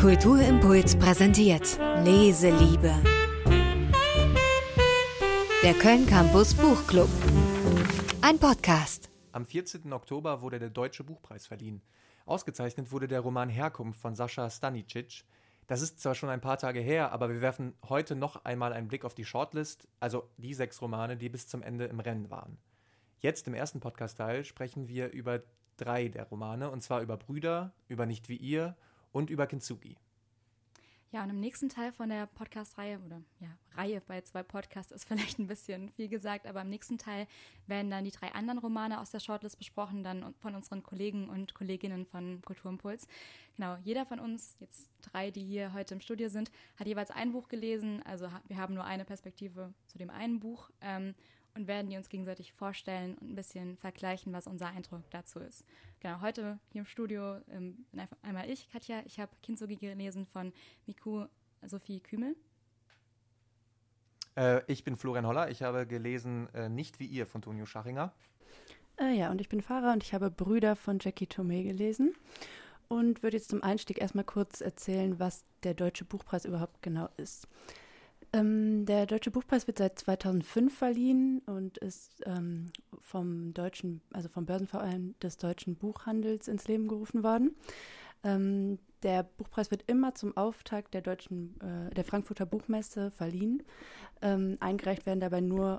Kulturimpuls präsentiert Leseliebe. Der Köln Campus Buchclub. Ein Podcast. Am 14. Oktober wurde der Deutsche Buchpreis verliehen. Ausgezeichnet wurde der Roman Herkunft von Sascha Stanicic. Das ist zwar schon ein paar Tage her, aber wir werfen heute noch einmal einen Blick auf die Shortlist, also die sechs Romane, die bis zum Ende im Rennen waren. Jetzt im ersten Podcast-Teil sprechen wir über drei der Romane, und zwar über Brüder, über Nicht wie ihr und über Kintsugi. Ja, und im nächsten Teil von der Podcast-Reihe, oder ja, Reihe bei zwei Podcasts ist vielleicht ein bisschen viel gesagt, aber im nächsten Teil werden dann die drei anderen Romane aus der Shortlist besprochen, dann von unseren Kollegen und Kolleginnen von Kulturimpuls. Genau, jeder von uns, jetzt drei, die hier heute im Studio sind, hat jeweils ein Buch gelesen, also wir haben nur eine Perspektive zu dem einen Buch. Ähm, und werden die uns gegenseitig vorstellen und ein bisschen vergleichen, was unser Eindruck dazu ist. Genau, heute hier im Studio ähm, einmal ich, Katja. Ich habe Kintsugi gelesen von Miku Sophie Kümel. Äh, ich bin Florian Holler. Ich habe gelesen äh, Nicht wie ihr von Tonio Schachinger. Äh, ja, und ich bin Farah und ich habe Brüder von Jackie Tomei gelesen und würde jetzt zum Einstieg erstmal kurz erzählen, was der Deutsche Buchpreis überhaupt genau ist. Ähm, der Deutsche Buchpreis wird seit 2005 verliehen und ist ähm, vom deutschen, also vom Börsenverein des deutschen Buchhandels ins Leben gerufen worden. Ähm, der Buchpreis wird immer zum Auftakt der deutschen, äh, der Frankfurter Buchmesse verliehen. Ähm, eingereicht werden dabei nur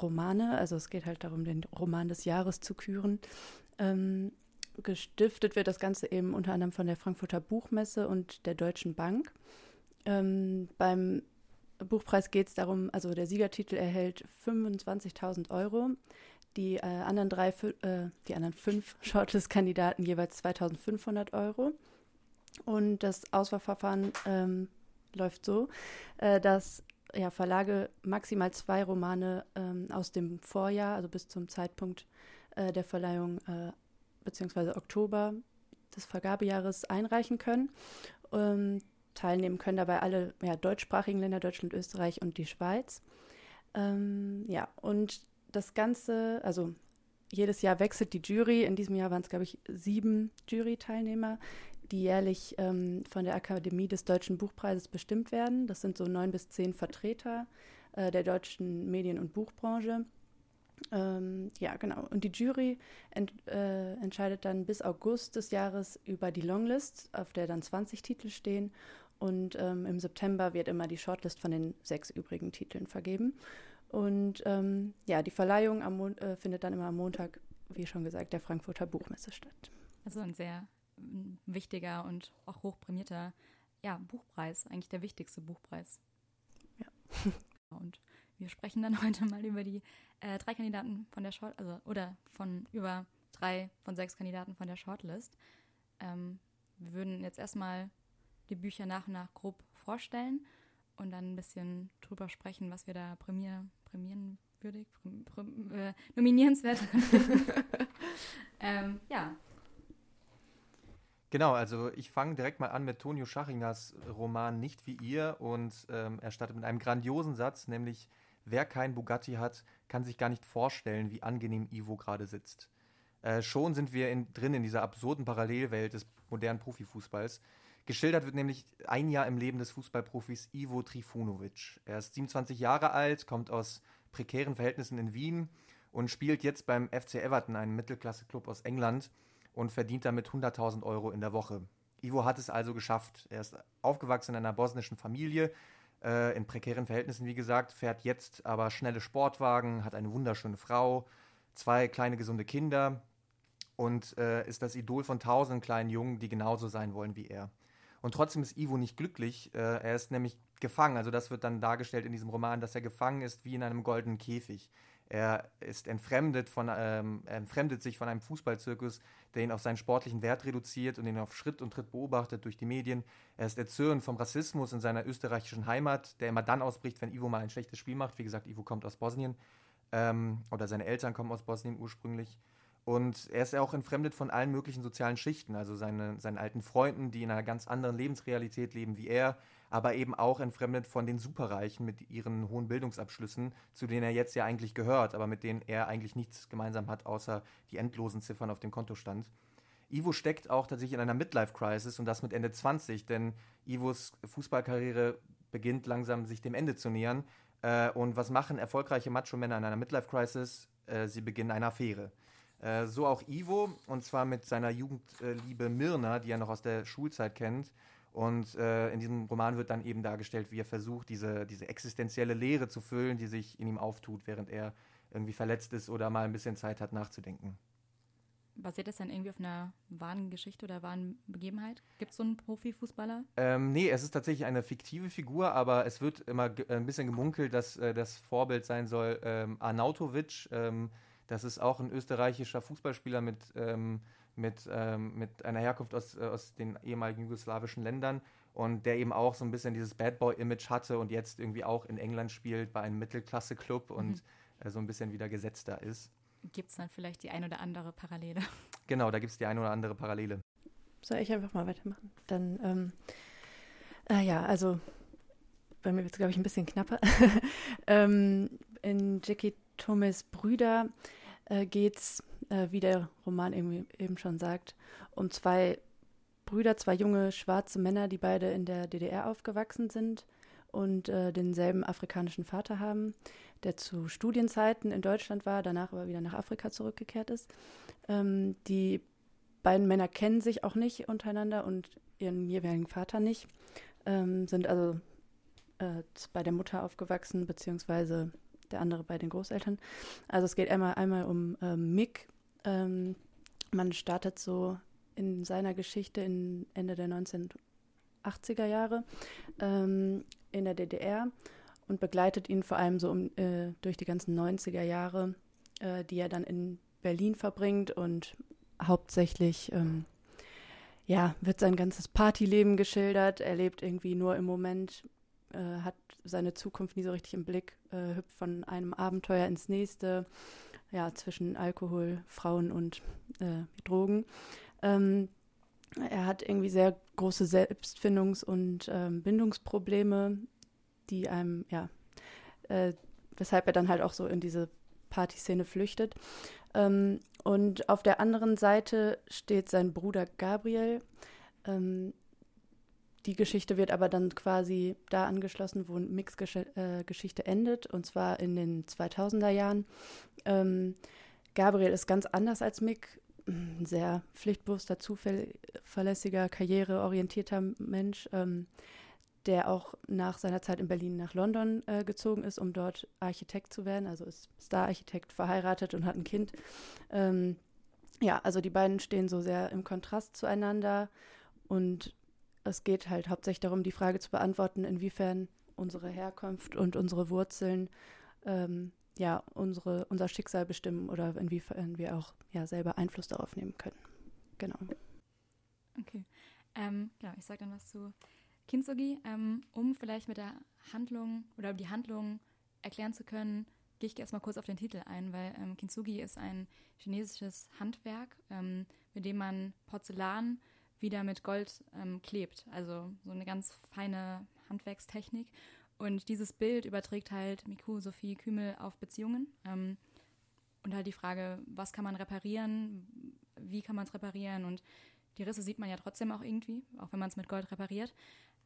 Romane, also es geht halt darum, den Roman des Jahres zu küren. Ähm, gestiftet wird das Ganze eben unter anderem von der Frankfurter Buchmesse und der Deutschen Bank. Ähm, beim Buchpreis geht es darum, also der Siegertitel erhält 25.000 Euro. Die äh, anderen drei, äh, die anderen fünf Shortlist-Kandidaten jeweils 2.500 Euro. Und das Auswahlverfahren ähm, läuft so, äh, dass ja, Verlage maximal zwei Romane ähm, aus dem Vorjahr, also bis zum Zeitpunkt äh, der Verleihung äh, beziehungsweise Oktober des Vergabejahres einreichen können. Ähm, teilnehmen können dabei alle ja, deutschsprachigen Länder, Deutschland, Österreich und die Schweiz. Ähm, ja, und das Ganze, also jedes Jahr wechselt die Jury. In diesem Jahr waren es, glaube ich, sieben Jury-Teilnehmer, die jährlich ähm, von der Akademie des Deutschen Buchpreises bestimmt werden. Das sind so neun bis zehn Vertreter äh, der deutschen Medien- und Buchbranche. Ähm, ja, genau. Und die Jury ent, äh, entscheidet dann bis August des Jahres über die Longlist, auf der dann 20 Titel stehen. Und ähm, im September wird immer die Shortlist von den sechs übrigen Titeln vergeben. Und ähm, ja, die Verleihung äh, findet dann immer am Montag, wie schon gesagt, der Frankfurter Buchmesse statt. Also ein sehr mm, wichtiger und auch hochprämierter ja, Buchpreis, eigentlich der wichtigste Buchpreis. Ja. Und wir sprechen dann heute mal über die äh, drei Kandidaten von der Short, also oder von über drei von sechs Kandidaten von der Shortlist. Ähm, wir würden jetzt erstmal die Bücher nach und nach grob vorstellen und dann ein bisschen drüber sprechen, was wir da prämier, prämieren würdig, präm, präm, äh, nominierenswert ähm, ja. Genau, also ich fange direkt mal an mit Tonio Schachingers Roman Nicht wie ihr und ähm, er startet mit einem grandiosen Satz, nämlich wer kein Bugatti hat, kann sich gar nicht vorstellen, wie angenehm Ivo gerade sitzt. Äh, schon sind wir in, drin in dieser absurden Parallelwelt des modernen Profifußballs. Geschildert wird nämlich ein Jahr im Leben des Fußballprofis Ivo Trifunovic. Er ist 27 Jahre alt, kommt aus prekären Verhältnissen in Wien und spielt jetzt beim FC Everton, einem Mittelklasse-Club aus England, und verdient damit 100.000 Euro in der Woche. Ivo hat es also geschafft. Er ist aufgewachsen in einer bosnischen Familie, äh, in prekären Verhältnissen, wie gesagt, fährt jetzt aber schnelle Sportwagen, hat eine wunderschöne Frau, zwei kleine gesunde Kinder und äh, ist das Idol von tausenden kleinen Jungen, die genauso sein wollen wie er. Und trotzdem ist Ivo nicht glücklich. Äh, er ist nämlich gefangen. Also das wird dann dargestellt in diesem Roman, dass er gefangen ist wie in einem goldenen Käfig. Er ist entfremdet, von, ähm, entfremdet sich von einem Fußballzirkus, der ihn auf seinen sportlichen Wert reduziert und ihn auf Schritt und Tritt beobachtet durch die Medien. Er ist erzürnt vom Rassismus in seiner österreichischen Heimat, der immer dann ausbricht, wenn Ivo mal ein schlechtes Spiel macht. Wie gesagt, Ivo kommt aus Bosnien ähm, oder seine Eltern kommen aus Bosnien ursprünglich. Und er ist ja auch entfremdet von allen möglichen sozialen Schichten, also seine, seinen alten Freunden, die in einer ganz anderen Lebensrealität leben wie er, aber eben auch entfremdet von den Superreichen mit ihren hohen Bildungsabschlüssen, zu denen er jetzt ja eigentlich gehört, aber mit denen er eigentlich nichts gemeinsam hat, außer die endlosen Ziffern auf dem Kontostand. Ivo steckt auch tatsächlich in einer Midlife-Crisis und das mit Ende 20, denn Ivos Fußballkarriere beginnt langsam sich dem Ende zu nähern. Äh, und was machen erfolgreiche Macho-Männer in einer Midlife-Crisis? Äh, sie beginnen eine Affäre. Äh, so auch Ivo, und zwar mit seiner Jugendliebe Mirna, die er noch aus der Schulzeit kennt. Und äh, in diesem Roman wird dann eben dargestellt, wie er versucht, diese, diese existenzielle Leere zu füllen, die sich in ihm auftut, während er irgendwie verletzt ist oder mal ein bisschen Zeit hat nachzudenken. Basiert das dann irgendwie auf einer wahren Geschichte oder wahren Begebenheit? Gibt es so einen Profifußballer? Ähm, nee, es ist tatsächlich eine fiktive Figur, aber es wird immer ein bisschen gemunkelt, dass äh, das Vorbild sein soll ähm, Arnautovic. Ähm, das ist auch ein österreichischer Fußballspieler mit, ähm, mit, ähm, mit einer Herkunft aus, äh, aus den ehemaligen jugoslawischen Ländern und der eben auch so ein bisschen dieses Bad Boy-Image hatte und jetzt irgendwie auch in England spielt bei einem Mittelklasse-Club und mhm. äh, so ein bisschen wieder gesetzter ist gibt es dann vielleicht die ein oder andere Parallele. Genau, da gibt es die ein oder andere Parallele. Soll ich einfach mal weitermachen? Dann, ähm, äh, ja, also bei mir wird es, glaube ich, ein bisschen knapper. ähm, in Jackie Thomas Brüder äh, geht es, äh, wie der Roman eben, eben schon sagt, um zwei Brüder, zwei junge schwarze Männer, die beide in der DDR aufgewachsen sind und äh, denselben afrikanischen Vater haben der zu Studienzeiten in Deutschland war, danach aber wieder nach Afrika zurückgekehrt ist. Ähm, die beiden Männer kennen sich auch nicht untereinander und ihren jeweiligen Vater nicht, ähm, sind also äh, bei der Mutter aufgewachsen, beziehungsweise der andere bei den Großeltern. Also es geht einmal, einmal um ähm, Mick. Ähm, man startet so in seiner Geschichte in Ende der 1980er Jahre ähm, in der DDR und begleitet ihn vor allem so um, äh, durch die ganzen 90er Jahre, äh, die er dann in Berlin verbringt und hauptsächlich ähm, ja, wird sein ganzes Partyleben geschildert. Er lebt irgendwie nur im Moment, äh, hat seine Zukunft nie so richtig im Blick, äh, hüpft von einem Abenteuer ins nächste, ja, zwischen Alkohol, Frauen und äh, Drogen. Ähm, er hat irgendwie sehr große Selbstfindungs- und ähm, Bindungsprobleme, die einem, ja, äh, weshalb er dann halt auch so in diese Partyszene flüchtet. Ähm, und auf der anderen Seite steht sein Bruder Gabriel. Ähm, die Geschichte wird aber dann quasi da angeschlossen, wo Mix äh, Geschichte endet, und zwar in den 2000er Jahren. Ähm, Gabriel ist ganz anders als Mick, ein sehr pflichtbewusster, zuverlässiger, karriereorientierter Mensch. Ähm, der auch nach seiner Zeit in Berlin nach London äh, gezogen ist, um dort Architekt zu werden. Also ist Star-Architekt, verheiratet und hat ein Kind. Ähm, ja, also die beiden stehen so sehr im Kontrast zueinander und es geht halt hauptsächlich darum, die Frage zu beantworten, inwiefern unsere Herkunft und unsere Wurzeln ähm, ja unsere, unser Schicksal bestimmen oder inwiefern wir auch ja selber Einfluss darauf nehmen können. Genau. Okay. Ähm, genau, ich sage dann was zu Kintsugi, ähm, um vielleicht mit der Handlung oder die Handlung erklären zu können, gehe ich erstmal kurz auf den Titel ein, weil ähm, Kintsugi ist ein chinesisches Handwerk, ähm, mit dem man Porzellan wieder mit Gold ähm, klebt. Also so eine ganz feine Handwerkstechnik. Und dieses Bild überträgt halt Miku Sophie Kümel auf Beziehungen. Ähm, und halt die Frage, was kann man reparieren, wie kann man es reparieren und die Risse sieht man ja trotzdem auch irgendwie, auch wenn man es mit Gold repariert.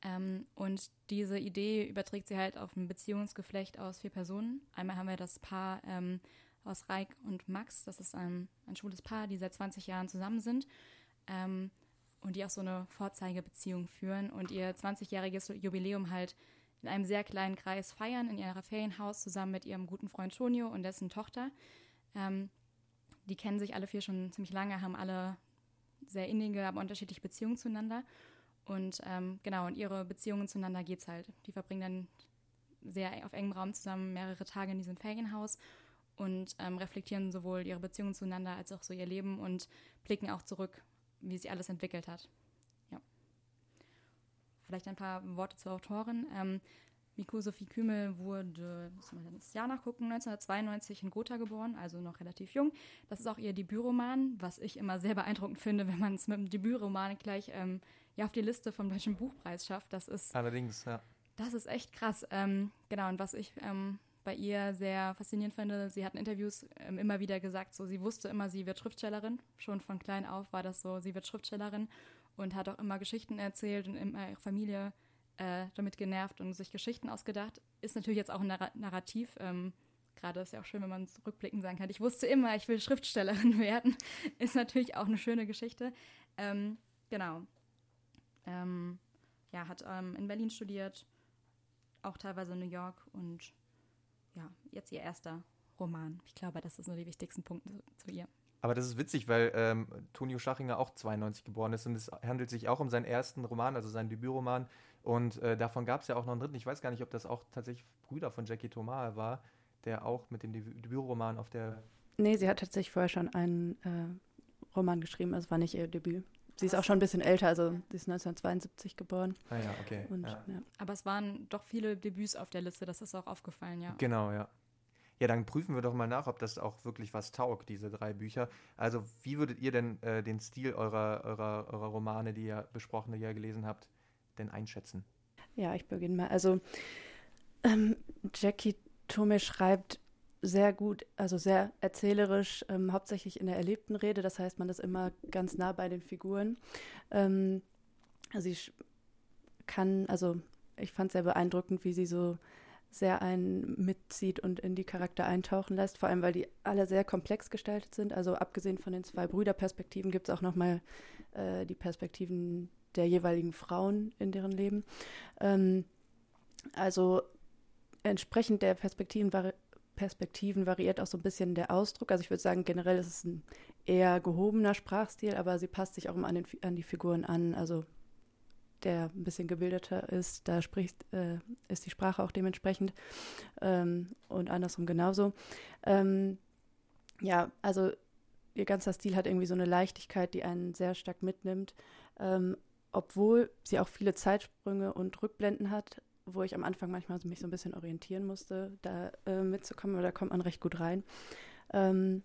Ähm, und diese Idee überträgt sie halt auf ein Beziehungsgeflecht aus vier Personen. Einmal haben wir das Paar ähm, aus Reik und Max. Das ist ein, ein schwules Paar, die seit 20 Jahren zusammen sind ähm, und die auch so eine Vorzeigebeziehung führen und ihr 20-jähriges Jubiläum halt in einem sehr kleinen Kreis feiern, in ihrer Ferienhaus zusammen mit ihrem guten Freund Tonio und dessen Tochter. Ähm, die kennen sich alle vier schon ziemlich lange, haben alle sehr innige, aber unterschiedliche Beziehungen zueinander. Und ähm, genau, und ihre Beziehungen zueinander geht's halt. Die verbringen dann sehr auf engem Raum zusammen mehrere Tage in diesem Ferienhaus und ähm, reflektieren sowohl ihre Beziehungen zueinander als auch so ihr Leben und blicken auch zurück, wie sich alles entwickelt hat. Ja. Vielleicht ein paar Worte zur Autorin. Ähm, Miku Sophie Kümel wurde, muss man das Jahr nachgucken, 1992 in Gotha geboren, also noch relativ jung. Das ist auch ihr Debütroman, was ich immer sehr beeindruckend finde, wenn man es mit dem Debütroman gleich ähm, ja, auf die Liste vom Deutschen Buchpreis schafft. Das ist allerdings, ja. Das ist echt krass. Ähm, genau, und was ich ähm, bei ihr sehr faszinierend finde, sie hat in Interviews ähm, immer wieder gesagt, so sie wusste immer, sie wird Schriftstellerin. Schon von klein auf war das so, sie wird Schriftstellerin und hat auch immer Geschichten erzählt und immer ihre Familie äh, damit genervt und sich Geschichten ausgedacht. Ist natürlich jetzt auch ein Narrativ. Ähm, Gerade ist ja auch schön, wenn man rückblickend sagen kann, ich wusste immer, ich will Schriftstellerin werden. ist natürlich auch eine schöne Geschichte. Ähm, genau. Ähm, ja, hat ähm, in Berlin studiert, auch teilweise in New York und ja, jetzt ihr erster Roman. Ich glaube, das sind nur die wichtigsten Punkte zu ihr. Aber das ist witzig, weil ähm, Tonio Schachinger auch 92 geboren ist und es handelt sich auch um seinen ersten Roman, also seinen Debütroman. Und äh, davon gab es ja auch noch einen dritten. Ich weiß gar nicht, ob das auch tatsächlich Brüder von Jackie Thomas war, der auch mit dem Debütroman auf der. Nee, sie hat tatsächlich vorher schon einen äh, Roman geschrieben, also war nicht ihr Debüt. Sie ist auch schon ein bisschen älter, also sie ist 1972 geboren. Ah ja, okay. Und, ja. Ja. Aber es waren doch viele Debüts auf der Liste, das ist auch aufgefallen, ja. Genau, ja. Ja, dann prüfen wir doch mal nach, ob das auch wirklich was taugt, diese drei Bücher. Also, wie würdet ihr denn äh, den Stil eurer, eurer, eurer Romane, die ihr besprochen, die ihr gelesen habt, denn einschätzen? Ja, ich beginne mal. Also, ähm, Jackie Tome schreibt sehr gut, also sehr erzählerisch, ähm, hauptsächlich in der erlebten Rede. Das heißt, man ist immer ganz nah bei den Figuren. Ähm, sie kann, also ich fand es sehr beeindruckend, wie sie so sehr einen mitzieht und in die Charakter eintauchen lässt, vor allem weil die alle sehr komplex gestaltet sind. Also abgesehen von den zwei Brüderperspektiven gibt es auch nochmal äh, die Perspektiven der jeweiligen Frauen in deren Leben. Ähm, also entsprechend der Perspektiven, vari Perspektiven variiert auch so ein bisschen der Ausdruck. Also ich würde sagen, generell ist es ein eher gehobener Sprachstil, aber sie passt sich auch immer an, den, an die Figuren an. Also der ein bisschen gebildeter ist, da spricht, äh, ist die Sprache auch dementsprechend ähm, und andersrum genauso. Ähm, ja, also ihr ganzer Stil hat irgendwie so eine Leichtigkeit, die einen sehr stark mitnimmt, ähm, obwohl sie auch viele Zeitsprünge und Rückblenden hat, wo ich am Anfang manchmal mich so ein bisschen orientieren musste, da äh, mitzukommen, aber da kommt man recht gut rein. Ähm,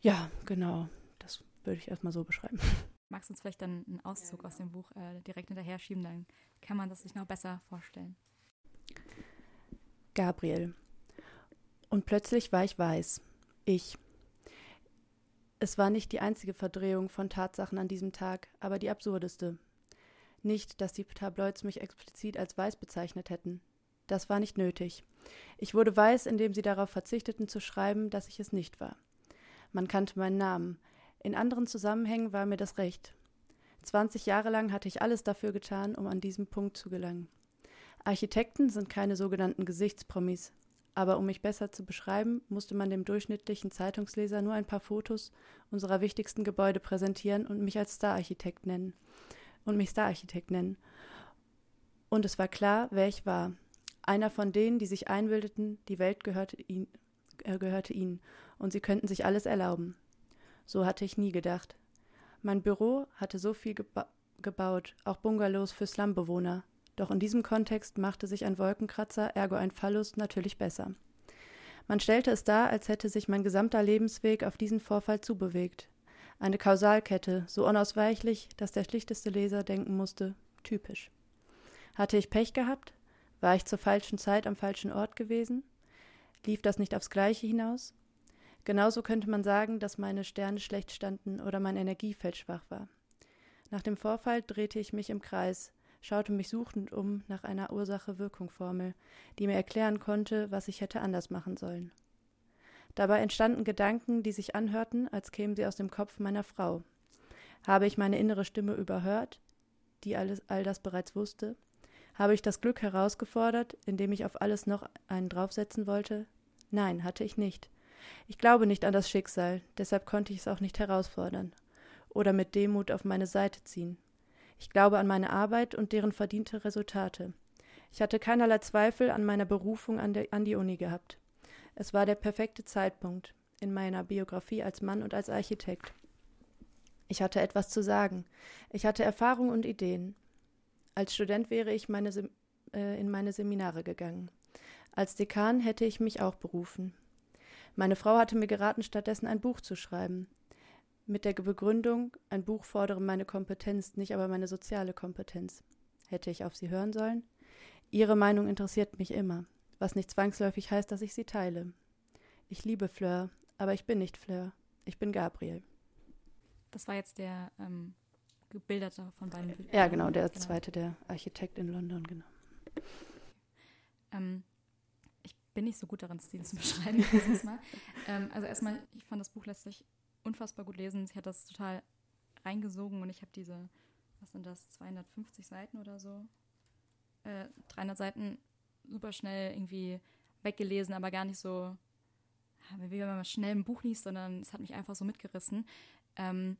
ja, genau, das würde ich erstmal so beschreiben. Magst du uns vielleicht dann einen Auszug aus dem Buch äh, direkt hinterher schieben, dann kann man das sich noch besser vorstellen. Gabriel. Und plötzlich war ich weiß. Ich. Es war nicht die einzige Verdrehung von Tatsachen an diesem Tag, aber die absurdeste. Nicht, dass die Tabloids mich explizit als weiß bezeichnet hätten. Das war nicht nötig. Ich wurde weiß, indem sie darauf verzichteten zu schreiben, dass ich es nicht war. Man kannte meinen Namen, in anderen Zusammenhängen war mir das recht. Zwanzig Jahre lang hatte ich alles dafür getan, um an diesen Punkt zu gelangen. Architekten sind keine sogenannten Gesichtspromis, aber um mich besser zu beschreiben, musste man dem durchschnittlichen Zeitungsleser nur ein paar Fotos unserer wichtigsten Gebäude präsentieren und mich als Stararchitekt nennen. Und mich Stararchitekt nennen. Und es war klar, wer ich war. Einer von denen, die sich einbildeten, die Welt gehörte, ihn, äh, gehörte ihnen und sie könnten sich alles erlauben. So hatte ich nie gedacht. Mein Büro hatte so viel geba gebaut, auch Bungalows für Slumbewohner. Doch in diesem Kontext machte sich ein Wolkenkratzer, ergo ein Fallus, natürlich besser. Man stellte es dar, als hätte sich mein gesamter Lebensweg auf diesen Vorfall zubewegt. Eine Kausalkette, so unausweichlich, dass der schlichteste Leser denken musste, typisch. Hatte ich Pech gehabt? War ich zur falschen Zeit am falschen Ort gewesen? Lief das nicht aufs Gleiche hinaus? Genauso könnte man sagen, dass meine Sterne schlecht standen oder mein Energiefeld schwach war. Nach dem Vorfall drehte ich mich im Kreis, schaute mich suchend um nach einer Ursache-Wirkung-Formel, die mir erklären konnte, was ich hätte anders machen sollen. Dabei entstanden Gedanken, die sich anhörten, als kämen sie aus dem Kopf meiner Frau. Habe ich meine innere Stimme überhört, die alles, all das bereits wusste? Habe ich das Glück herausgefordert, indem ich auf alles noch einen draufsetzen wollte? Nein, hatte ich nicht. Ich glaube nicht an das Schicksal, deshalb konnte ich es auch nicht herausfordern oder mit Demut auf meine Seite ziehen. Ich glaube an meine Arbeit und deren verdiente Resultate. Ich hatte keinerlei Zweifel an meiner Berufung an, der, an die Uni gehabt. Es war der perfekte Zeitpunkt in meiner Biografie als Mann und als Architekt. Ich hatte etwas zu sagen. Ich hatte Erfahrung und Ideen. Als Student wäre ich meine äh, in meine Seminare gegangen. Als Dekan hätte ich mich auch berufen. Meine Frau hatte mir geraten, stattdessen ein Buch zu schreiben. Mit der Begründung, ein Buch fordere meine Kompetenz, nicht aber meine soziale Kompetenz. Hätte ich auf sie hören sollen? Ihre Meinung interessiert mich immer. Was nicht zwangsläufig heißt, dass ich sie teile. Ich liebe Fleur, aber ich bin nicht Fleur. Ich bin Gabriel. Das war jetzt der ähm, gebilderte von beiden Büchern. Ja, genau, der genau. zweite, der Architekt in London, genau. Ähm, ich bin nicht so gut darin, Stil zu beschreiben. dieses Mal. ähm, also erstmal, ich fand das Buch letztlich unfassbar gut lesen. Sie hat das total reingesogen und ich habe diese, was sind das, 250 Seiten oder so? Äh, 300 Seiten super schnell irgendwie weggelesen, aber gar nicht so, wie wenn man schnell ein Buch liest, sondern es hat mich einfach so mitgerissen. Ähm,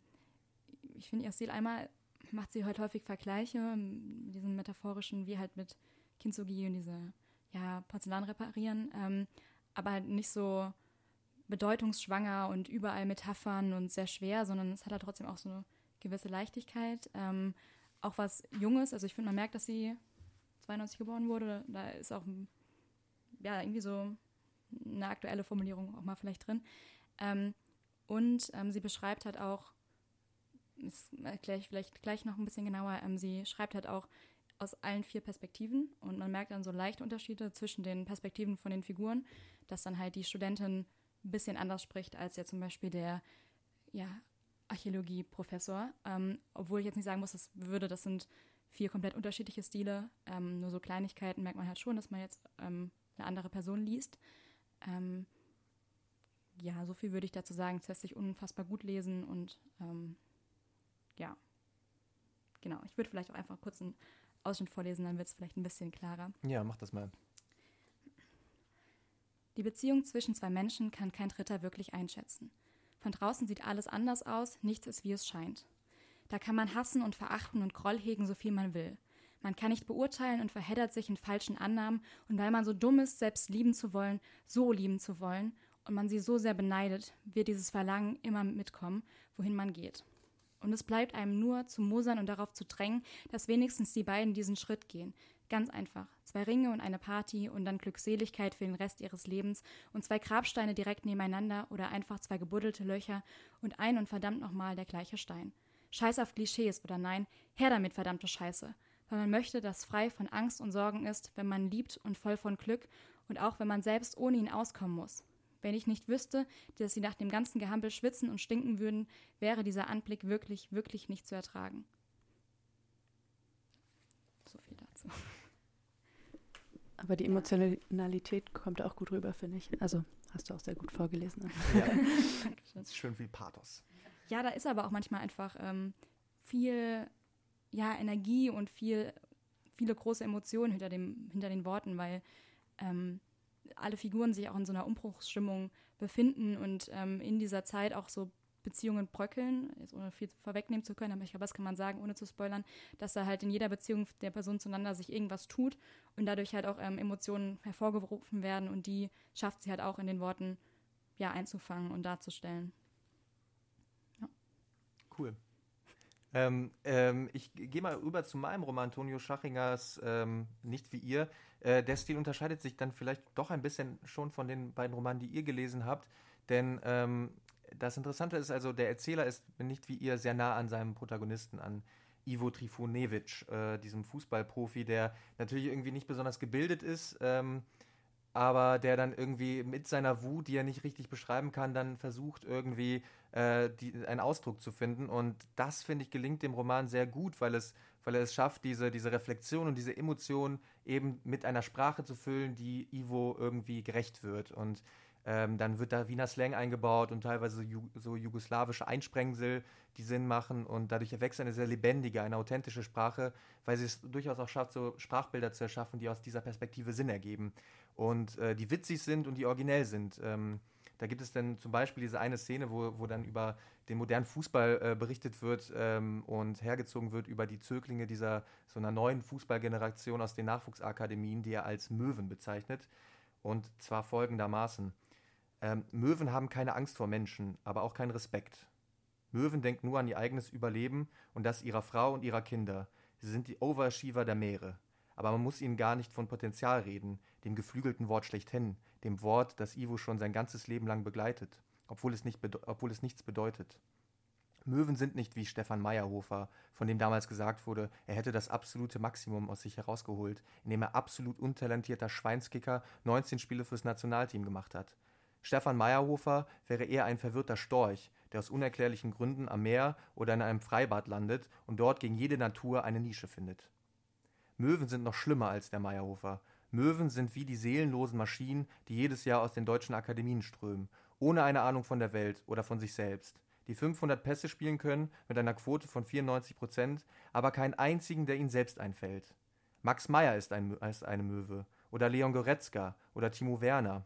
ich finde Stil einmal macht sie heute häufig Vergleiche mit diesen metaphorischen, wie halt mit Kintsugi und diese ja, Porzellan reparieren, ähm, aber halt nicht so bedeutungsschwanger und überall Metaphern und sehr schwer, sondern es hat halt trotzdem auch so eine gewisse Leichtigkeit. Ähm, auch was Junges, also ich finde, man merkt, dass sie 92 geboren wurde, da ist auch ja, irgendwie so eine aktuelle Formulierung auch mal vielleicht drin. Ähm, und ähm, sie beschreibt halt auch, das erkläre ich vielleicht gleich noch ein bisschen genauer, ähm, sie schreibt halt auch aus allen vier Perspektiven und man merkt dann so leichte Unterschiede zwischen den Perspektiven von den Figuren, dass dann halt die Studentin ein bisschen anders spricht als ja zum Beispiel der ja, Archäologie-Professor. Ähm, obwohl ich jetzt nicht sagen muss, das würde, das sind vier komplett unterschiedliche Stile. Ähm, nur so Kleinigkeiten merkt man halt schon, dass man jetzt ähm, eine andere Person liest. Ähm, ja, so viel würde ich dazu sagen. Es lässt sich unfassbar gut lesen und ähm, ja, genau. Ich würde vielleicht auch einfach kurz einen Ausschnitt vorlesen, dann wird es vielleicht ein bisschen klarer. Ja, mach das mal. Die Beziehung zwischen zwei Menschen kann kein Dritter wirklich einschätzen. Von draußen sieht alles anders aus, nichts ist wie es scheint. Da kann man hassen und verachten und Groll hegen, so viel man will. Man kann nicht beurteilen und verheddert sich in falschen Annahmen, und weil man so dumm ist, selbst lieben zu wollen, so lieben zu wollen, und man sie so sehr beneidet, wird dieses Verlangen immer mitkommen, wohin man geht. Und es bleibt einem nur zu mosern und darauf zu drängen, dass wenigstens die beiden diesen Schritt gehen. Ganz einfach. Zwei Ringe und eine Party und dann Glückseligkeit für den Rest ihres Lebens und zwei Grabsteine direkt nebeneinander oder einfach zwei gebuddelte Löcher und ein und verdammt nochmal der gleiche Stein. Scheiß auf Klischees oder nein, her damit, verdammte Scheiße. Weil man möchte, dass frei von Angst und Sorgen ist, wenn man liebt und voll von Glück und auch wenn man selbst ohne ihn auskommen muss. Wenn ich nicht wüsste, dass sie nach dem ganzen Gehampel schwitzen und stinken würden, wäre dieser Anblick wirklich, wirklich nicht zu ertragen. So viel dazu. Aber die Emotionalität kommt auch gut rüber, finde ich. Also hast du auch sehr gut vorgelesen. Ja. das ist schön viel Pathos. Ja, da ist aber auch manchmal einfach ähm, viel ja, Energie und viel, viele große Emotionen hinter, dem, hinter den Worten, weil ähm, alle Figuren sich auch in so einer Umbruchsstimmung befinden und ähm, in dieser Zeit auch so Beziehungen bröckeln, jetzt ohne viel vorwegnehmen zu können, aber ich glaube, das kann man sagen, ohne zu spoilern, dass da halt in jeder Beziehung der Person zueinander sich irgendwas tut und dadurch halt auch ähm, Emotionen hervorgerufen werden und die schafft sie halt auch in den Worten ja einzufangen und darzustellen. Cool. Ähm, ähm, ich gehe mal rüber zu meinem Roman Antonio Schachingers ähm, Nicht wie ihr. Äh, der Stil unterscheidet sich dann vielleicht doch ein bisschen schon von den beiden Romanen, die ihr gelesen habt. Denn ähm, das Interessante ist also, der Erzähler ist nicht wie ihr sehr nah an seinem Protagonisten, an Ivo Trifunevic, äh, diesem Fußballprofi, der natürlich irgendwie nicht besonders gebildet ist, ähm, aber der dann irgendwie mit seiner Wut, die er nicht richtig beschreiben kann, dann versucht irgendwie äh, die, einen Ausdruck zu finden. Und das, finde ich, gelingt dem Roman sehr gut, weil es, weil er es schafft, diese, diese Reflexion und diese Emotion eben mit einer Sprache zu füllen, die Ivo irgendwie gerecht wird. Und ähm, dann wird da Wiener Slang eingebaut und teilweise ju so jugoslawische Einsprengsel, die Sinn machen. Und dadurch erwächst eine sehr lebendige, eine authentische Sprache, weil sie es durchaus auch schafft, so Sprachbilder zu erschaffen, die aus dieser Perspektive Sinn ergeben und äh, die witzig sind und die originell sind. Ähm, da gibt es dann zum Beispiel diese eine Szene, wo, wo dann über den modernen Fußball äh, berichtet wird ähm, und hergezogen wird über die Zöglinge dieser so einer neuen Fußballgeneration aus den Nachwuchsakademien, die er als Möwen bezeichnet. Und zwar folgendermaßen. Ähm, Möwen haben keine Angst vor Menschen, aber auch keinen Respekt. Möwen denken nur an ihr eigenes Überleben und das ihrer Frau und ihrer Kinder. Sie sind die Overachiever der Meere aber man muss ihnen gar nicht von Potenzial reden, dem geflügelten Wort schlechthin, dem Wort, das Ivo schon sein ganzes Leben lang begleitet, obwohl es, nicht obwohl es nichts bedeutet. Möwen sind nicht wie Stefan Meyerhofer, von dem damals gesagt wurde, er hätte das absolute Maximum aus sich herausgeholt, indem er absolut untalentierter Schweinskicker 19 Spiele fürs Nationalteam gemacht hat. Stefan Meyerhofer wäre eher ein verwirrter Storch, der aus unerklärlichen Gründen am Meer oder in einem Freibad landet und dort gegen jede Natur eine Nische findet. Möwen sind noch schlimmer als der Meyerhofer. Möwen sind wie die seelenlosen Maschinen, die jedes Jahr aus den deutschen Akademien strömen, ohne eine Ahnung von der Welt oder von sich selbst die 500 Pässe spielen können mit einer Quote von 94 Prozent, aber keinen einzigen, der ihnen selbst einfällt. Max Meyer ist, ein, ist eine Möwe oder Leon Goretzka oder Timo Werner.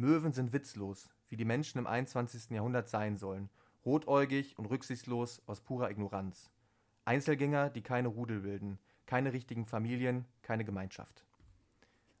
Möwen sind witzlos, wie die Menschen im 21. Jahrhundert sein sollen, rotäugig und rücksichtslos aus purer Ignoranz. Einzelgänger, die keine Rudel bilden, keine richtigen Familien, keine Gemeinschaft.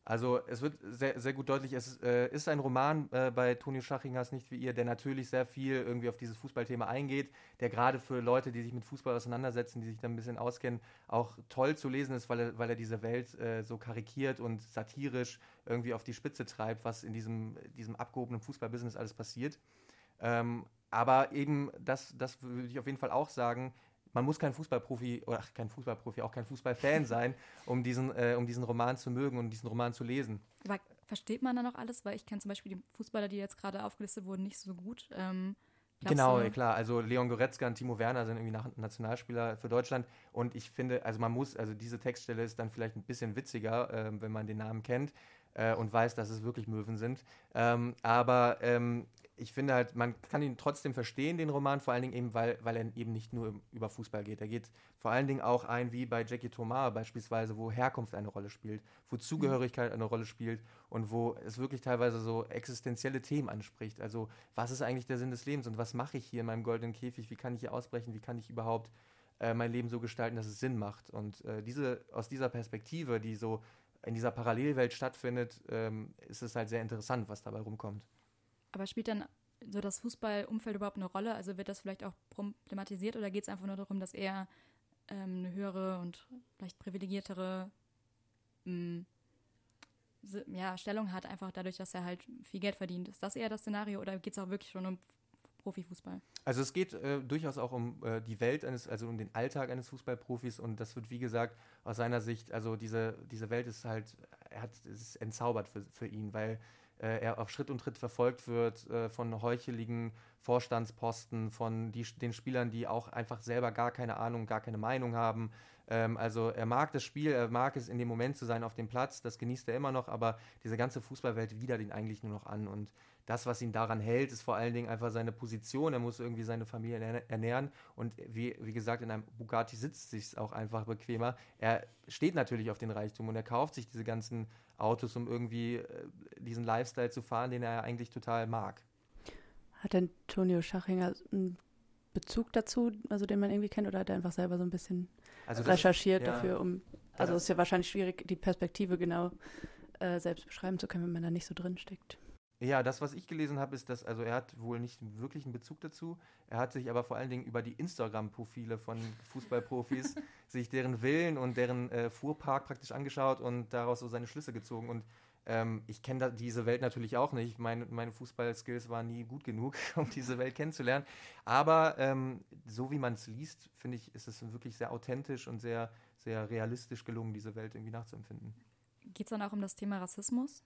Also es wird sehr, sehr gut deutlich, es äh, ist ein Roman äh, bei Tonio Schachingers nicht wie ihr, der natürlich sehr viel irgendwie auf dieses Fußballthema eingeht, der gerade für Leute, die sich mit Fußball auseinandersetzen, die sich da ein bisschen auskennen, auch toll zu lesen ist, weil er, weil er diese Welt äh, so karikiert und satirisch irgendwie auf die Spitze treibt, was in diesem, diesem abgehobenen Fußballbusiness alles passiert. Ähm, aber eben, das, das würde ich auf jeden Fall auch sagen, man muss kein Fußballprofi oder ach, kein Fußballprofi, auch kein Fußballfan sein, um diesen, äh, um diesen Roman zu mögen und diesen Roman zu lesen. Aber versteht man da noch alles? Weil ich kenne zum Beispiel die Fußballer, die jetzt gerade aufgelistet wurden, nicht so gut. Ähm, genau, du? klar. Also Leon Goretzka und Timo Werner sind irgendwie Nationalspieler für Deutschland. Und ich finde, also man muss, also diese Textstelle ist dann vielleicht ein bisschen witziger, äh, wenn man den Namen kennt äh, und weiß, dass es wirklich Möwen sind. Ähm, aber ähm, ich finde halt, man kann ihn trotzdem verstehen, den Roman, vor allen Dingen eben, weil, weil er eben nicht nur über Fußball geht. Er geht vor allen Dingen auch ein, wie bei Jackie Thomas beispielsweise, wo Herkunft eine Rolle spielt, wo Zugehörigkeit eine Rolle spielt und wo es wirklich teilweise so existenzielle Themen anspricht. Also, was ist eigentlich der Sinn des Lebens und was mache ich hier in meinem goldenen Käfig? Wie kann ich hier ausbrechen? Wie kann ich überhaupt äh, mein Leben so gestalten, dass es Sinn macht? Und äh, diese, aus dieser Perspektive, die so in dieser Parallelwelt stattfindet, ähm, ist es halt sehr interessant, was dabei rumkommt. Aber spielt dann so das Fußballumfeld überhaupt eine Rolle? Also wird das vielleicht auch problematisiert oder geht es einfach nur darum, dass er ähm, eine höhere und vielleicht privilegiertere ähm, ja, Stellung hat, einfach dadurch, dass er halt viel Geld verdient? Ist das eher das Szenario oder geht es auch wirklich schon um Profifußball? Also es geht äh, durchaus auch um äh, die Welt eines, also um den Alltag eines Fußballprofis und das wird wie gesagt aus seiner Sicht, also diese, diese Welt ist halt, er hat, es entzaubert für, für ihn, weil äh, er auf Schritt und Tritt verfolgt wird äh, von heucheligen Vorstandsposten, von die, den Spielern, die auch einfach selber gar keine Ahnung, gar keine Meinung haben. Ähm, also er mag das Spiel, er mag es in dem Moment zu sein auf dem Platz, das genießt er immer noch, aber diese ganze Fußballwelt widert ihn eigentlich nur noch an und das, was ihn daran hält, ist vor allen Dingen einfach seine Position. Er muss irgendwie seine Familie ernähren. Und wie, wie gesagt, in einem Bugatti sitzt sich auch einfach bequemer. Er steht natürlich auf den Reichtum und er kauft sich diese ganzen Autos, um irgendwie äh, diesen Lifestyle zu fahren, den er eigentlich total mag. Hat denn Tonio Schachinger einen Bezug dazu, also den man irgendwie kennt, oder hat er einfach selber so ein bisschen also recherchiert ja, dafür, um. Also es ist ja wahrscheinlich schwierig, die Perspektive genau äh, selbst beschreiben zu können, wenn man da nicht so drin steckt. Ja, das, was ich gelesen habe, ist, dass, also er hat wohl nicht wirklich einen Bezug dazu. Er hat sich aber vor allen Dingen über die Instagram-Profile von Fußballprofis sich deren Willen und deren äh, Fuhrpark praktisch angeschaut und daraus so seine Schlüsse gezogen. Und ähm, ich kenne diese Welt natürlich auch nicht. Meine, meine Fußballskills waren nie gut genug, um diese Welt kennenzulernen. Aber ähm, so wie man es liest, finde ich, ist es wirklich sehr authentisch und sehr, sehr realistisch gelungen, diese Welt irgendwie nachzuempfinden. Geht es dann auch um das Thema Rassismus?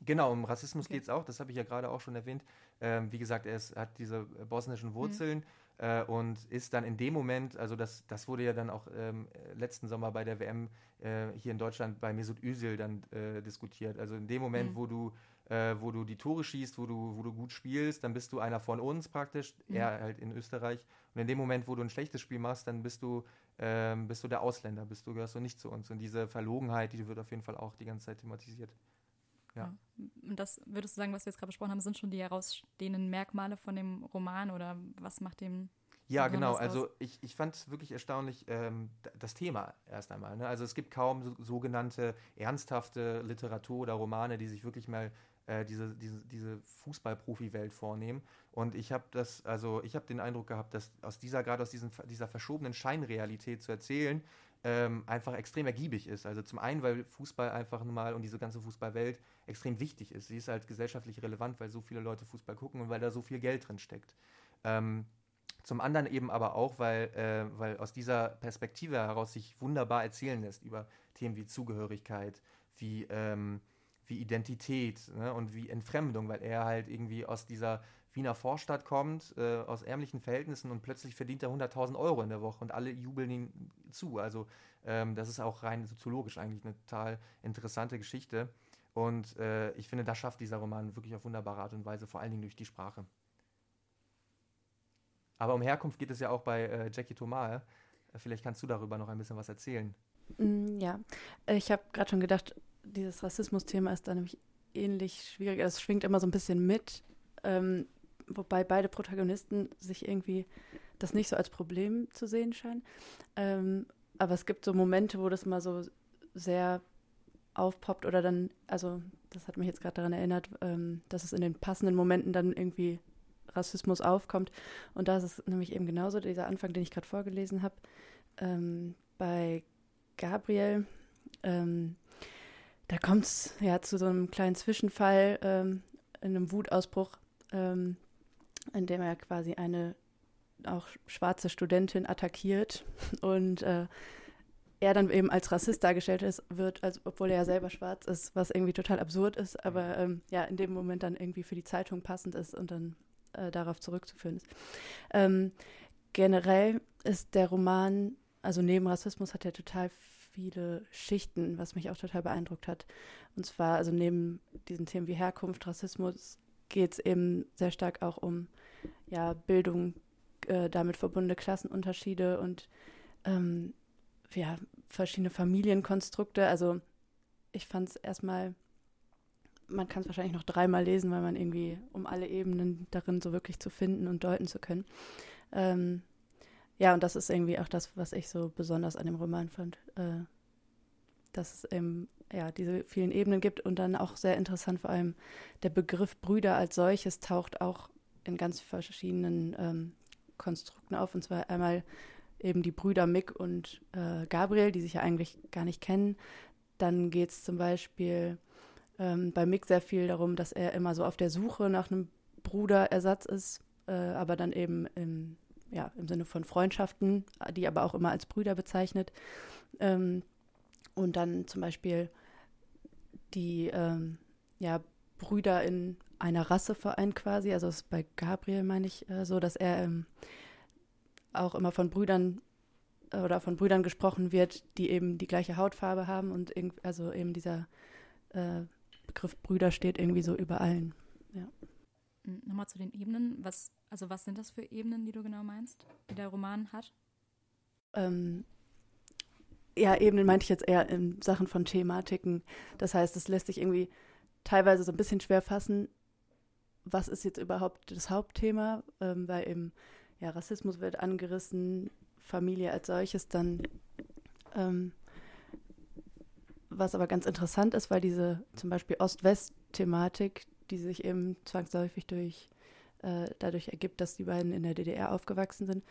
Genau, um Rassismus okay. geht es auch, das habe ich ja gerade auch schon erwähnt. Ähm, wie gesagt, er ist, hat diese bosnischen Wurzeln mhm. Äh, und ist dann in dem Moment, also das, das wurde ja dann auch ähm, letzten Sommer bei der WM äh, hier in Deutschland bei Mesut Özil dann äh, diskutiert. Also in dem Moment, mhm. wo du äh, wo du die Tore schießt, wo du, wo du gut spielst, dann bist du einer von uns praktisch, mhm. er halt in Österreich. Und in dem Moment, wo du ein schlechtes Spiel machst, dann bist du, ähm, bist du der Ausländer, bist du gehörst du nicht zu uns. Und diese Verlogenheit, die wird auf jeden Fall auch die ganze Zeit thematisiert. Ja. Und das würdest du sagen, was wir jetzt gerade besprochen haben, sind schon die herausstehenden Merkmale von dem Roman oder was macht dem ja, genau. Also ich, ich fand es wirklich erstaunlich, ähm, das Thema erst einmal. Ne? Also es gibt kaum so, sogenannte ernsthafte Literatur oder Romane, die sich wirklich mal äh, diese, diese, diese Fußballprofi-Welt vornehmen. Und ich habe das, also ich habe den Eindruck gehabt, dass aus dieser, gerade aus diesen, dieser verschobenen Scheinrealität zu erzählen, ähm, einfach extrem ergiebig ist. Also zum einen, weil Fußball einfach mal und diese ganze Fußballwelt extrem wichtig ist. Sie ist halt gesellschaftlich relevant, weil so viele Leute Fußball gucken und weil da so viel Geld drin steckt. Ähm, Zum anderen eben aber auch, weil, äh, weil aus dieser Perspektive heraus sich wunderbar erzählen lässt über Themen wie Zugehörigkeit, wie, ähm, wie Identität ne, und wie Entfremdung, weil er halt irgendwie aus dieser Wiener Vorstadt kommt, äh, aus ärmlichen Verhältnissen und plötzlich verdient er 100.000 Euro in der Woche und alle jubeln ihm zu. Also ähm, das ist auch rein soziologisch eigentlich eine total interessante Geschichte. Und äh, ich finde, das schafft dieser Roman wirklich auf wunderbare Art und Weise, vor allen Dingen durch die Sprache. Aber um Herkunft geht es ja auch bei äh, Jackie Thomas. Äh, vielleicht kannst du darüber noch ein bisschen was erzählen. Mm, ja, ich habe gerade schon gedacht, dieses Rassismus-Thema ist da nämlich ähnlich schwierig. Es schwingt immer so ein bisschen mit. Ähm, wobei beide Protagonisten sich irgendwie das nicht so als Problem zu sehen scheinen. Ähm, aber es gibt so Momente, wo das mal so sehr aufpoppt oder dann, also das hat mich jetzt gerade daran erinnert, ähm, dass es in den passenden Momenten dann irgendwie Rassismus aufkommt. Und da ist es nämlich eben genauso, dieser Anfang, den ich gerade vorgelesen habe, ähm, bei Gabriel, ähm, da kommt es ja zu so einem kleinen Zwischenfall, ähm, in einem Wutausbruch, ähm, in dem er quasi eine auch schwarze Studentin attackiert und äh, er dann eben als Rassist dargestellt ist, wird, als obwohl er ja selber schwarz ist, was irgendwie total absurd ist, aber ähm, ja, in dem Moment dann irgendwie für die Zeitung passend ist und dann äh, darauf zurückzuführen ist. Ähm, generell ist der Roman, also neben Rassismus hat er total viele Schichten, was mich auch total beeindruckt hat. Und zwar, also neben diesen Themen wie Herkunft, Rassismus, geht es eben sehr stark auch um ja, Bildung, äh, damit verbundene Klassenunterschiede und ähm, ja, verschiedene Familienkonstrukte. Also ich fand es erstmal, man kann es wahrscheinlich noch dreimal lesen, weil man irgendwie, um alle Ebenen darin so wirklich zu finden und deuten zu können. Ähm, ja, und das ist irgendwie auch das, was ich so besonders an dem Roman fand. Äh, dass es eben ja, diese vielen Ebenen gibt und dann auch sehr interessant vor allem der Begriff Brüder als solches taucht auch in ganz verschiedenen ähm, Konstrukten auf. Und zwar einmal eben die Brüder Mick und äh, Gabriel, die sich ja eigentlich gar nicht kennen. Dann geht es zum Beispiel ähm, bei Mick sehr viel darum, dass er immer so auf der Suche nach einem Bruderersatz ist, äh, aber dann eben im, ja, im Sinne von Freundschaften, die aber auch immer als Brüder bezeichnet. Ähm, und dann zum Beispiel die ähm, ja, Brüder in einer Rasse vereint quasi. Also ist bei Gabriel meine ich äh, so, dass er ähm, auch immer von Brüdern äh, oder von Brüdern gesprochen wird, die eben die gleiche Hautfarbe haben und also eben dieser äh, Begriff Brüder steht irgendwie so über allen. Hm, nochmal zu den Ebenen. Was, also was sind das für Ebenen, die du genau meinst, die der Roman hat? Ähm, ja, Ebenen meinte ich jetzt eher in Sachen von Thematiken. Das heißt, es lässt sich irgendwie teilweise so ein bisschen schwer fassen, was ist jetzt überhaupt das Hauptthema, ähm, weil eben ja, Rassismus wird angerissen, Familie als solches dann. Ähm, was aber ganz interessant ist, weil diese zum Beispiel Ost-West-Thematik, die sich eben zwangsläufig durch, äh, dadurch ergibt, dass die beiden in der DDR aufgewachsen sind,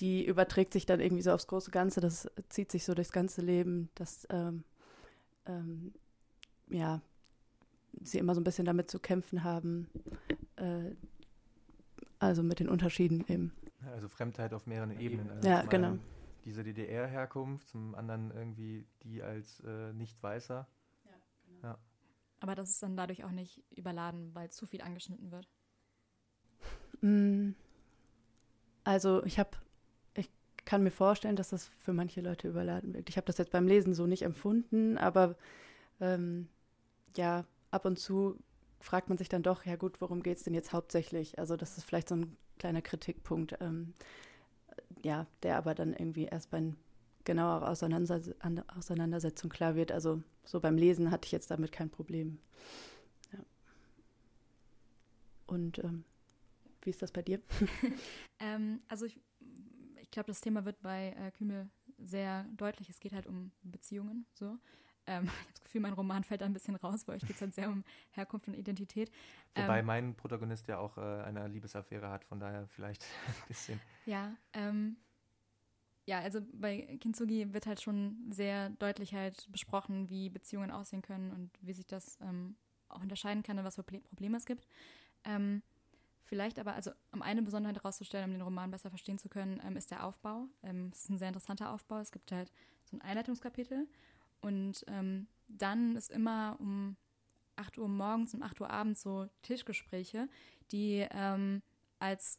die überträgt sich dann irgendwie so aufs große Ganze. Das zieht sich so durchs ganze Leben, dass ähm, ähm, ja, sie immer so ein bisschen damit zu kämpfen haben, äh, also mit den Unterschieden eben. Also Fremdheit auf mehreren Ebenen. Also ja, genau. Diese DDR-Herkunft, zum anderen irgendwie die als äh, Nicht-Weißer. Aber das ist dann dadurch auch nicht überladen, weil zu viel angeschnitten wird. Mm. Also ich habe, ich kann mir vorstellen, dass das für manche Leute überladen wird. Ich habe das jetzt beim Lesen so nicht empfunden, aber ähm, ja, ab und zu fragt man sich dann doch, ja gut, worum geht es denn jetzt hauptsächlich? Also das ist vielleicht so ein kleiner Kritikpunkt, ähm, ja, der aber dann irgendwie erst bei genauer Auseinanderse Auseinandersetzung klar wird. Also so beim Lesen hatte ich jetzt damit kein Problem. Ja. Und ähm, wie ist das bei dir? ähm, also ich, ich glaube, das Thema wird bei äh, Kümel sehr deutlich. Es geht halt um Beziehungen so. Ähm, ich habe das Gefühl, mein Roman fällt da ein bisschen raus, weil euch geht es halt sehr um Herkunft und Identität. Wobei ähm, mein Protagonist ja auch äh, eine Liebesaffäre hat, von daher vielleicht ein bisschen. Ja, ähm, ja, also bei Kintsugi wird halt schon sehr deutlich halt besprochen, wie Beziehungen aussehen können und wie sich das ähm, auch unterscheiden kann und was für Probleme es gibt. Ähm, Vielleicht aber, also um eine Besonderheit herauszustellen, um den Roman besser verstehen zu können, ähm, ist der Aufbau. Ähm, es ist ein sehr interessanter Aufbau. Es gibt halt so ein Einleitungskapitel und ähm, dann ist immer um 8 Uhr morgens und 8 Uhr abends so Tischgespräche, die ähm, als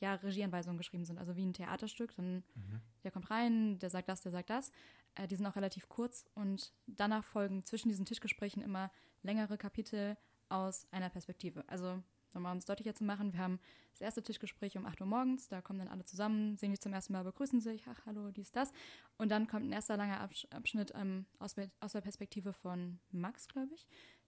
ja, Regieanweisungen geschrieben sind, also wie ein Theaterstück. Dann mhm. der kommt rein, der sagt das, der sagt das. Äh, die sind auch relativ kurz und danach folgen zwischen diesen Tischgesprächen immer längere Kapitel aus einer Perspektive. Also nochmal um es deutlicher zu machen, wir haben das erste Tischgespräch um 8 Uhr morgens, da kommen dann alle zusammen, sehen sich zum ersten Mal, begrüßen sich, ach, hallo, dies, das. Und dann kommt ein erster langer Abschnitt ähm, aus, aus der Perspektive von Max, glaube ich.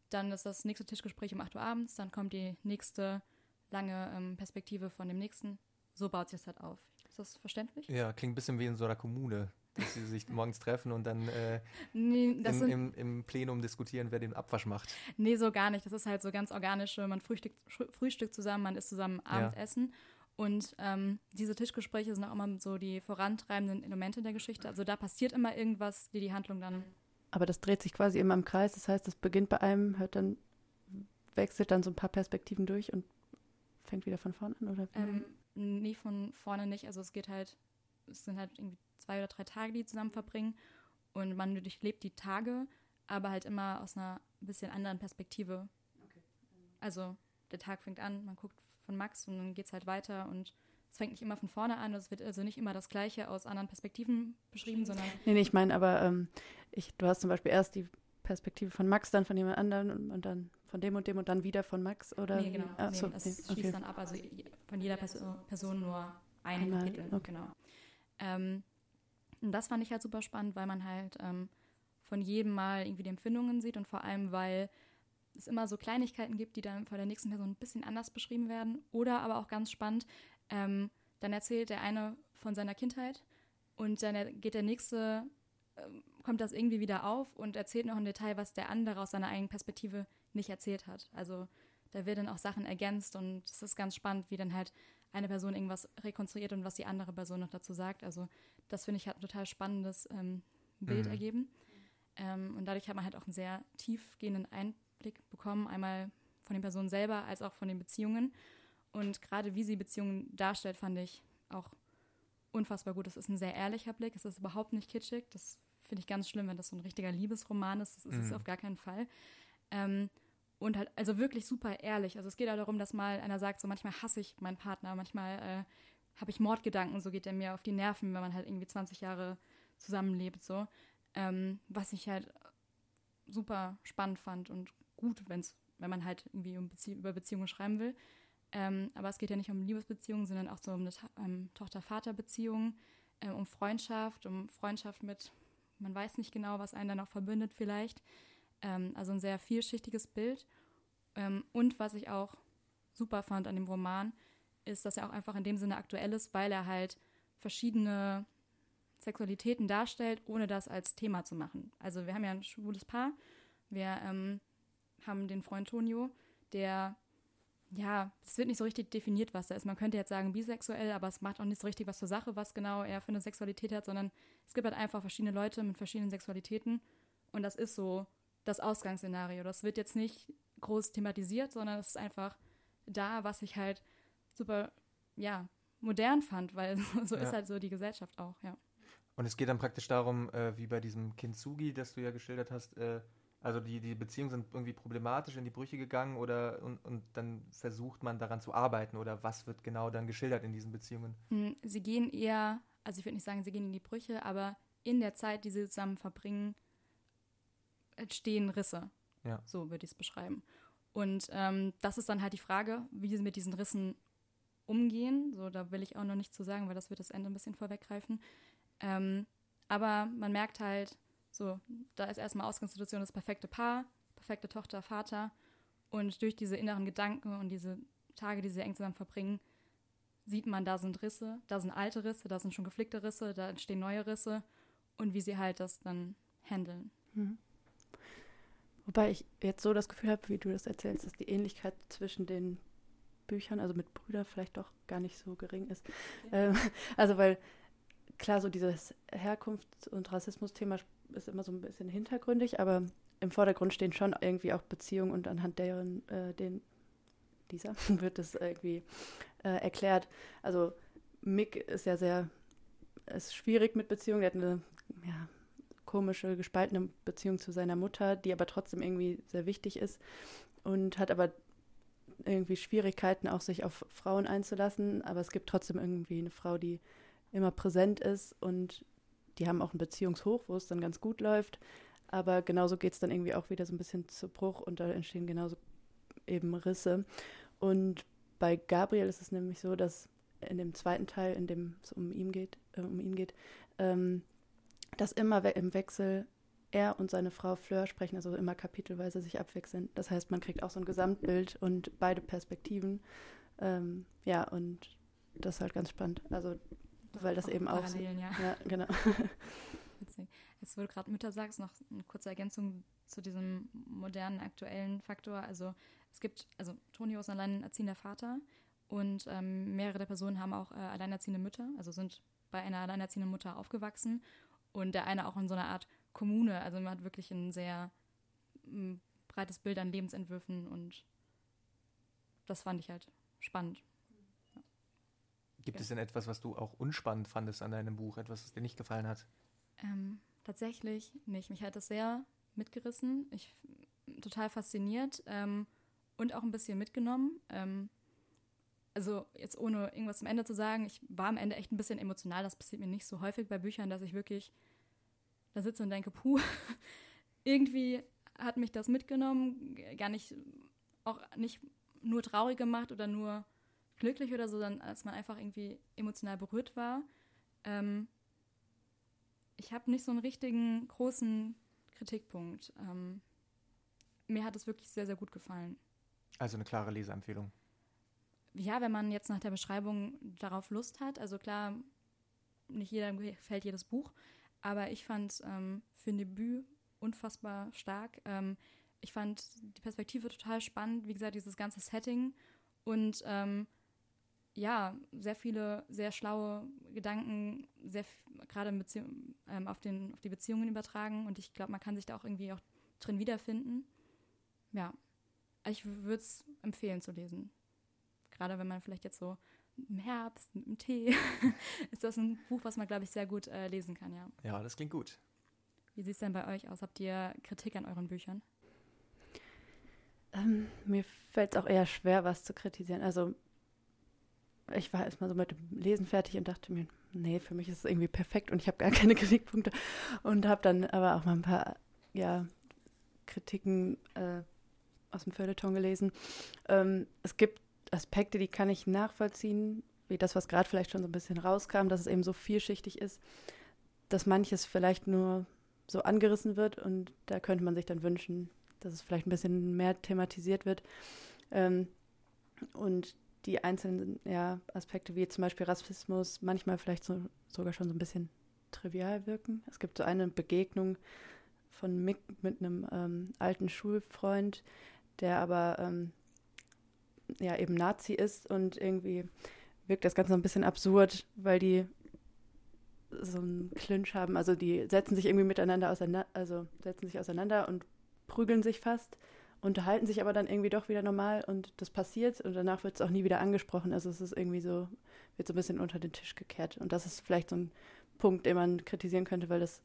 Dann ist das nächste Tischgespräch um 8 Uhr abends, dann kommt die nächste lange ähm, Perspektive von dem nächsten. So baut sich das halt auf. Ist das verständlich? Ja, klingt ein bisschen wie in so einer Kommune dass sie sich morgens treffen und dann äh, nee, in, sind, im, im, Plenum diskutieren, wer den Abwasch macht. Nee, so gar nicht. Das ist halt so ganz organische, man frühstückt, frühstückt zusammen, man isst zusammen Abendessen. Ja. Und ähm, diese Tischgespräche sind auch immer so die vorantreibenden Elemente der Geschichte. Also da passiert immer irgendwas, die die Handlung dann. Aber das dreht sich quasi immer im Kreis. Das heißt, es beginnt bei einem, hört dann, wechselt dann so ein paar Perspektiven durch und fängt wieder von vorne an, oder? Ähm, nee, von vorne nicht. Also es geht halt, es sind halt irgendwie zwei oder drei Tage, die zusammen verbringen. Und man durchlebt die Tage, aber halt immer aus einer bisschen anderen Perspektive. Okay. Also der Tag fängt an, man guckt von Max und dann geht es halt weiter und es fängt nicht immer von vorne an, es wird also nicht immer das Gleiche aus anderen Perspektiven beschrieben, sondern. Nee, nee, ich meine, aber ähm, ich, du hast zum Beispiel erst die Perspektive von Max, dann von jemand anderen und, und, dann von dem und dem und dann wieder von Max oder? Nee, genau. Ah, nee, so, das nee, schließt okay. dann ab, also von jeder Person, Person nur ein Einmal, Kapitel. Okay. Genau. Ähm, und das fand ich halt super spannend, weil man halt ähm, von jedem Mal irgendwie die Empfindungen sieht und vor allem, weil es immer so Kleinigkeiten gibt, die dann von der nächsten Person ein bisschen anders beschrieben werden. Oder aber auch ganz spannend, ähm, dann erzählt der eine von seiner Kindheit und dann geht der nächste, äh, kommt das irgendwie wieder auf und erzählt noch ein Detail, was der andere aus seiner eigenen Perspektive nicht erzählt hat. Also da werden auch Sachen ergänzt und es ist ganz spannend, wie dann halt eine Person irgendwas rekonstruiert und was die andere Person noch dazu sagt. Also das finde ich hat ein total spannendes ähm, Bild mhm. ergeben. Ähm, und dadurch hat man halt auch einen sehr tiefgehenden Einblick bekommen, einmal von den Personen selber als auch von den Beziehungen. Und gerade wie sie Beziehungen darstellt, fand ich auch unfassbar gut. Es ist ein sehr ehrlicher Blick, es ist überhaupt nicht kitschig. Das finde ich ganz schlimm, wenn das so ein richtiger Liebesroman ist. Das ist mhm. es auf gar keinen Fall. Ähm, und halt, also wirklich super ehrlich. Also es geht auch darum, dass mal einer sagt, so manchmal hasse ich meinen Partner, manchmal äh, habe ich Mordgedanken, so geht er mir auf die Nerven, wenn man halt irgendwie 20 Jahre zusammenlebt, so. Ähm, was ich halt super spannend fand und gut, wenn's, wenn man halt irgendwie um Bezie über Beziehungen schreiben will. Ähm, aber es geht ja nicht um Liebesbeziehungen, sondern auch so um eine ähm, Tochter-Vater-Beziehung, ähm, um Freundschaft, um Freundschaft mit, man weiß nicht genau, was einen dann auch verbindet vielleicht. Ähm, also ein sehr vielschichtiges Bild. Ähm, und was ich auch super fand an dem Roman, ist, dass er auch einfach in dem Sinne aktuell ist, weil er halt verschiedene Sexualitäten darstellt, ohne das als Thema zu machen. Also wir haben ja ein schwules Paar, wir ähm, haben den Freund Tonio, der, ja, es wird nicht so richtig definiert, was er ist. Man könnte jetzt sagen bisexuell, aber es macht auch nicht so richtig was zur Sache, was genau er für eine Sexualität hat, sondern es gibt halt einfach verschiedene Leute mit verschiedenen Sexualitäten und das ist so das Ausgangsszenario. Das wird jetzt nicht groß thematisiert, sondern es ist einfach da, was ich halt super, ja, modern fand, weil so ja. ist halt so die Gesellschaft auch, ja. Und es geht dann praktisch darum, äh, wie bei diesem Kintsugi, das du ja geschildert hast, äh, also die, die Beziehungen sind irgendwie problematisch in die Brüche gegangen oder und, und dann versucht man daran zu arbeiten oder was wird genau dann geschildert in diesen Beziehungen? Hm, sie gehen eher, also ich würde nicht sagen, sie gehen in die Brüche, aber in der Zeit, die sie zusammen verbringen, entstehen Risse. Ja. So würde ich es beschreiben. Und ähm, das ist dann halt die Frage, wie sie mit diesen Rissen umgehen. So, da will ich auch noch nichts zu sagen, weil das wird das Ende ein bisschen vorweggreifen. Ähm, aber man merkt halt, so, da ist erstmal Ausgangssituation das perfekte Paar, perfekte Tochter, Vater. Und durch diese inneren Gedanken und diese Tage, die sie eng zusammen verbringen, sieht man, da sind Risse, da sind alte Risse, da sind schon geflickte Risse, da entstehen neue Risse und wie sie halt das dann handeln. Mhm. Wobei ich jetzt so das Gefühl habe, wie du das erzählst, dass die Ähnlichkeit zwischen den Büchern, also mit Brüdern vielleicht doch gar nicht so gering ist. Ja. Ähm, also weil klar, so dieses Herkunfts- und Rassismus-Thema ist immer so ein bisschen hintergründig, aber im Vordergrund stehen schon irgendwie auch Beziehungen und anhand deren, äh, den, Lisa, wird das irgendwie äh, erklärt. Also Mick ist ja sehr, ist schwierig mit Beziehungen. Er hat eine ja, komische, gespaltene Beziehung zu seiner Mutter, die aber trotzdem irgendwie sehr wichtig ist und hat aber irgendwie Schwierigkeiten, auch sich auf Frauen einzulassen. Aber es gibt trotzdem irgendwie eine Frau, die immer präsent ist und die haben auch einen Beziehungshoch, wo es dann ganz gut läuft. Aber genauso geht es dann irgendwie auch wieder so ein bisschen zu Bruch und da entstehen genauso eben Risse. Und bei Gabriel ist es nämlich so, dass in dem zweiten Teil, in dem es um ihn geht, äh, um ihn geht, ähm, dass immer we im Wechsel er und seine Frau Fleur sprechen, also immer kapitelweise sich abwechseln. Das heißt, man kriegt auch so ein Gesamtbild und beide Perspektiven. Ähm, ja, und das ist halt ganz spannend. Also, weil das auch eben auch. Ja. ja, genau. Witzig. Jetzt, wo du gerade Mütter sagst, noch eine kurze Ergänzung zu diesem modernen, aktuellen Faktor. Also, es gibt, also, Tonio ist ein alleinerziehender Vater und ähm, mehrere der Personen haben auch äh, alleinerziehende Mütter, also sind bei einer alleinerziehenden Mutter aufgewachsen und der eine auch in so einer Art Kommune. Also man hat wirklich ein sehr breites Bild an Lebensentwürfen und das fand ich halt spannend. Gibt ja. es denn etwas, was du auch unspannend fandest an deinem Buch, etwas, was dir nicht gefallen hat? Ähm, tatsächlich nicht. Mich hat das sehr mitgerissen. Ich total fasziniert ähm, und auch ein bisschen mitgenommen. Ähm, also jetzt ohne irgendwas zum Ende zu sagen, ich war am Ende echt ein bisschen emotional. Das passiert mir nicht so häufig bei Büchern, dass ich wirklich da sitze und denke, puh, irgendwie hat mich das mitgenommen, gar nicht, auch nicht nur traurig gemacht oder nur glücklich oder so, sondern als man einfach irgendwie emotional berührt war. Ähm, ich habe nicht so einen richtigen großen Kritikpunkt. Ähm, mir hat es wirklich sehr, sehr gut gefallen. Also eine klare Leseempfehlung. Ja, wenn man jetzt nach der Beschreibung darauf Lust hat. Also klar, nicht jeder gefällt jedes Buch, aber ich fand ähm, für ein Debüt unfassbar stark. Ähm, ich fand die Perspektive total spannend, wie gesagt, dieses ganze Setting und ähm, ja, sehr viele sehr schlaue Gedanken, sehr gerade ähm, auf, den, auf die Beziehungen übertragen und ich glaube, man kann sich da auch irgendwie auch drin wiederfinden. Ja, ich würde es empfehlen zu lesen. Gerade wenn man vielleicht jetzt so im Herbst mit dem Tee, ist das ein Buch, was man, glaube ich, sehr gut äh, lesen kann, ja. Ja, das klingt gut. Wie sieht es denn bei euch aus? Habt ihr Kritik an euren Büchern? Ähm, mir fällt es auch eher schwer, was zu kritisieren. Also ich war erstmal so mit dem Lesen fertig und dachte mir, nee, für mich ist es irgendwie perfekt und ich habe gar keine Kritikpunkte. Und habe dann aber auch mal ein paar, ja, Kritiken äh, aus dem Feuilleton gelesen. Ähm, es gibt Aspekte, die kann ich nachvollziehen, wie das, was gerade vielleicht schon so ein bisschen rauskam, dass es eben so vielschichtig ist, dass manches vielleicht nur so angerissen wird und da könnte man sich dann wünschen, dass es vielleicht ein bisschen mehr thematisiert wird. Ähm, und die einzelnen ja, Aspekte, wie zum Beispiel Rassismus, manchmal vielleicht so, sogar schon so ein bisschen trivial wirken. Es gibt so eine Begegnung von Mick mit einem ähm, alten Schulfreund, der aber ähm, ja eben Nazi ist und irgendwie wirkt das Ganze ein bisschen absurd, weil die so einen Clinch haben. Also die setzen sich irgendwie miteinander auseinander, also setzen sich auseinander und prügeln sich fast, unterhalten sich aber dann irgendwie doch wieder normal und das passiert und danach wird es auch nie wieder angesprochen. Also es ist irgendwie so, wird so ein bisschen unter den Tisch gekehrt. Und das ist vielleicht so ein Punkt, den man kritisieren könnte, weil das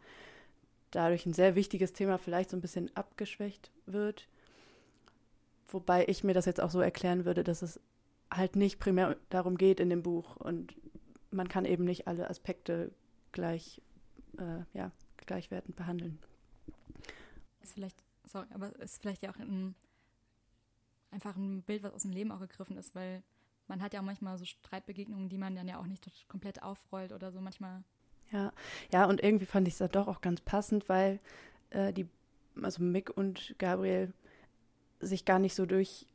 dadurch ein sehr wichtiges Thema vielleicht so ein bisschen abgeschwächt wird. Wobei ich mir das jetzt auch so erklären würde, dass es halt nicht primär darum geht in dem Buch und man kann eben nicht alle Aspekte gleich, äh, ja, gleichwertend behandeln. Ist vielleicht, sorry, aber ist vielleicht ja auch ein, einfach ein Bild, was aus dem Leben auch gegriffen ist, weil man hat ja auch manchmal so Streitbegegnungen, die man dann ja auch nicht komplett aufrollt oder so manchmal. Ja, ja, und irgendwie fand ich es da doch auch ganz passend, weil äh, die, also Mick und Gabriel sich gar nicht so durch